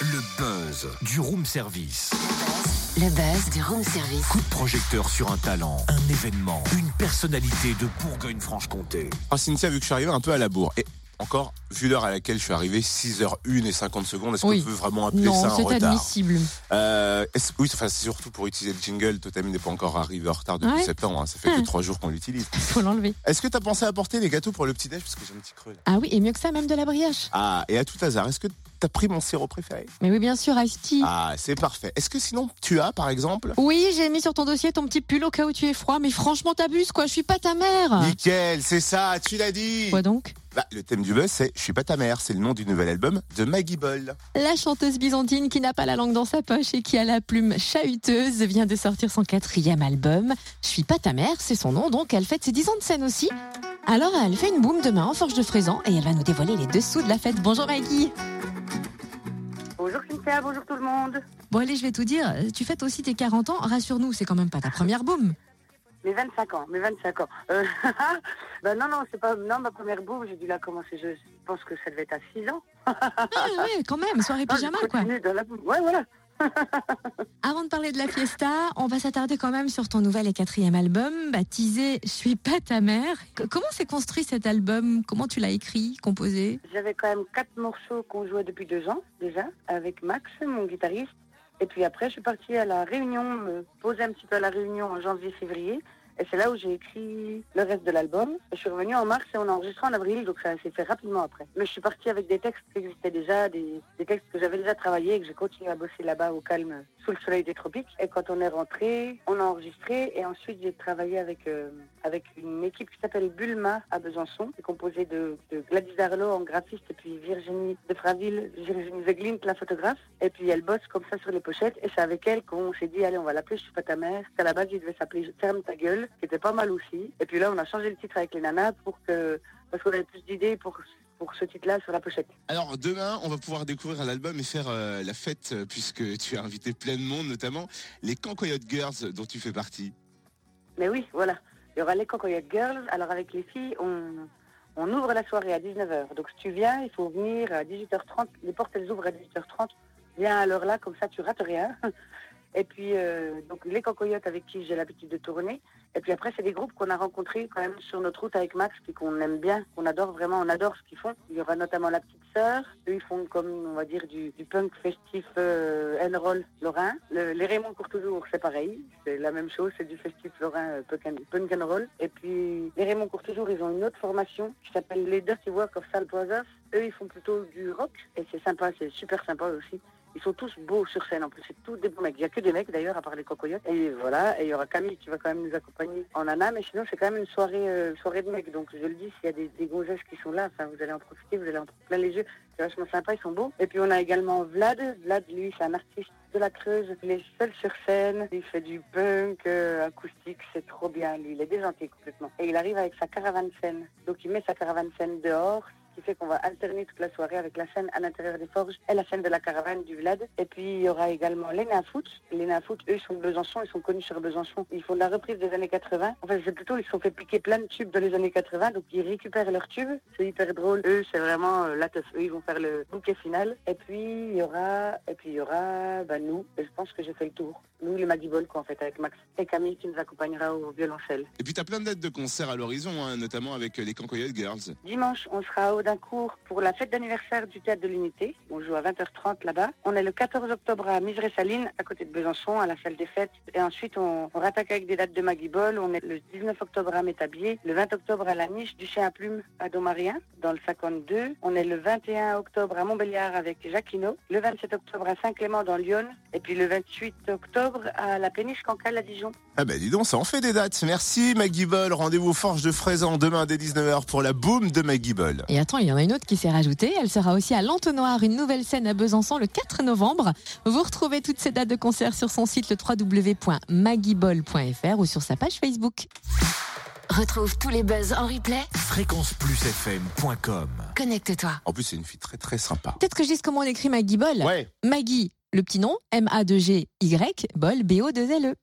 Le buzz du room service. Le buzz du room service. Coup de projecteur sur un talent, un événement, une personnalité de Bourgogne-Franche-Comté. Ah, Cynthia, vu que je suis arrivé un peu à la bourre, et encore, vu l'heure à laquelle je suis arrivé, 6h01 et 50 secondes, est-ce Oui. qu'on peut vraiment appeler Non, ça un c'est retard admissible. Euh, est-ce- Oui, enfin, c'est surtout pour utiliser le jingle. Totem n'est pas encore arrivé en retard depuis Ouais. septembre. hein. Ça fait que Ah. trois jours qu'on l'utilise. Faut l'enlever. Est-ce que tu as pensé à apporter des gâteaux pour le petit-déj Parce que j'ai un petit creux là. Ah oui, et mieux que ça, même de la brioche. Ah, et à tout hasard, est-ce que tu as pris mon sirop préféré Mais oui, bien sûr, Asti. Ah, c'est parfait. Est-ce que sinon, tu as, par exemple Oui, j'ai mis sur ton dossier ton petit pull au cas où tu es froid, mais franchement, t'abuses, quoi. Je suis pas ta mère. Nickel, c'est ça, tu l'as dit Quoi donc Bah, Le thème du buzz, c'est Je suis pas ta mère. C'est le nom du nouvel album de Maggie Boll. La chanteuse byzantine qui n'a pas la langue dans sa poche et qui a la plume chahuteuse vient de sortir son quatrième album. Je suis pas ta mère, c'est son nom, donc elle fête ses 10 ans de scène aussi. Alors elle fait une boum demain en Forge de Frézan et elle va nous dévoiler les dessous de la fête. Bonjour Maggie Bonjour Cynthia, bonjour tout le monde. Bon allez, je vais tout dire, tu fêtes aussi tes 40 ans, rassure-nous, c'est quand même pas ta première boum. Mes 25 ans, mes 25 ans. Euh, ben non, non, c'est pas. Non, ma première boum, j'ai dû la commencer, je pense que ça devait être à 6 ans. Ah ouais, quand même, soirée pyjama je quoi. dans la boum. Ouais, voilà. Avant de parler de la fiesta, on va s'attarder quand même sur ton nouvel et quatrième album, baptisé Je suis pas ta mère. Comment s'est construit cet album? Comment tu l'as écrit, composé? J'avais quand même quatre morceaux qu'on jouait depuis deux ans déjà, avec Max, mon guitariste. Et puis après, je suis partie à la Réunion, me poser un petit peu à la Réunion en janvier-février. Et c'est là où j'ai écrit le reste de l'album. Je suis revenue en mars et on a enregistré en avril, donc ça s'est fait rapidement après. Mais je suis partie avec des textes qui existaient déjà, des, des textes que j'avais déjà travaillés et que j'ai continué à bosser là-bas au calme, sous le soleil des tropiques. Et quand on est rentré, on a enregistré et ensuite j'ai travaillé avec, euh, avec une équipe qui s'appelle Bulma à Besançon, qui est composée de, de Gladys Darlot en graphiste et puis Virginie de Fraville, Virginie Zeglint, la photographe. Et puis elle bosse comme ça sur les pochettes et c'est avec elle qu'on s'est dit allez on va l'appeler Je suis pas ta mère. À la base il devait s'appeler Ferme ta gueule, qui était pas mal aussi. Et puis là on a changé le titre avec les nanas pour que parce qu'on avait plus d'idées pour pour ce titre-là sur la pochette. Alors demain, on va pouvoir découvrir l'album et faire euh, la fête euh, puisque tu as invité plein de monde, notamment les Cancoyote Girls dont tu fais partie. Mais oui, voilà. Il y aura les Cocoyette Girls. Alors avec les filles, on, on ouvre la soirée à 19h. Donc si tu viens, il faut venir à 18h30. Les portes, elles ouvrent à 18h30. Viens à l'heure là, comme ça tu rates rien. Et puis, euh, donc les Cocoyotes avec qui j'ai l'habitude de tourner. Et puis après, c'est des groupes qu'on a rencontrés quand même sur notre route avec Max, puis qu'on aime bien, qu'on adore vraiment, on adore ce qu'ils font. Il y aura notamment la petite sœur. Eux, ils font comme, on va dire, du, punk festif euh, and-roll lorrain. Le- les Raymond Courtoujour, c'est pareil. C'est la même chose, c'est du festif lorrain euh, punk and- and roll. Et puis, les Raymond Courtoujour, ils ont une autre formation qui s'appelle les Dirty Work of Sal Brothers. Eux, ils font plutôt du rock. Et c'est sympa, c'est super sympa aussi. Ils sont tous beaux sur scène en plus, c'est tous des beaux mecs. Il n'y a que des mecs d'ailleurs, à part les cocoyotes. Et voilà, et il y aura Camille qui va quand même nous accompagner en Anna, mais sinon c'est quand même une soirée, euh, soirée de mecs. Donc je le dis, s'il y a des, des gros gestes qui sont là, enfin, vous allez en profiter, vous allez en plein les yeux. C'est vachement sympa, ils sont beaux. Et puis on a également Vlad. Vlad, lui, c'est un artiste de la Creuse. Il est seul sur scène, il fait du punk euh, acoustique, c'est trop bien. Lui, il est déjanté complètement. Et il arrive avec sa caravane scène. Donc il met sa caravane scène dehors qui fait qu'on va alterner toute la soirée avec la scène à l'intérieur des forges et la scène de la caravane du Vlad. Et puis il y aura également les Nymphoot. Les Nymphoot, eux, sont de Besançon, ils sont connus sur Besançon. Ils font de la reprise des années 80. En fait, c'est plutôt, ils se sont fait piquer plein de tubes dans les années 80, donc ils récupèrent leurs tubes. C'est hyper drôle. Eux, c'est vraiment euh, la teuf. Eux, ils vont faire le bouquet final. Et puis il y aura, et puis il y aura, bah, nous. Et je pense que j'ai fait le tour. Nous, les Maggie Ball, quoi, en fait, avec Max et Camille qui nous accompagnera au violoncelle. Et puis tu as plein de dates de concerts à l'horizon, hein, notamment avec les Cancoyote Girls. Dimanche, on sera à Audincourt pour la fête d'anniversaire du Théâtre de l'Unité. On joue à 20h30 là-bas. On est le 14 octobre à Miseré-Saline, à côté de Besançon, à la salle des fêtes. Et ensuite, on, on rattaque avec des dates de Maggie Ball. On est le 19 octobre à Métabier, le 20 octobre à la Niche du Chien à Plume à Domarien, dans le 52. On est le 21 octobre à Montbéliard avec Jacquino, le 27 octobre à Saint-Clément dans Lyon, et puis le 28 octobre à la péniche Cancale à Dijon. Ah bah dis donc, ça en fait des dates. Merci Maggie Boll. Rendez-vous aux Forges de Frézan demain dès 19h pour la boom de Maggie Boll. Et attends, il y en a une autre qui s'est rajoutée. Elle sera aussi à l'Entonnoir, une nouvelle scène à Besançon le 4 novembre. Vous retrouvez toutes ces dates de concert sur son site le www.magibol.fr ou sur sa page Facebook. Retrouve tous les buzz en replay. fréquenceplusfm.com Connecte-toi. En plus, c'est une fille très très sympa. Peut-être que je dise comment on écrit Maggie Bol. Ouais. Maggie, le petit nom, M-A-2-G-Y, Bol, B-O-2-L-E.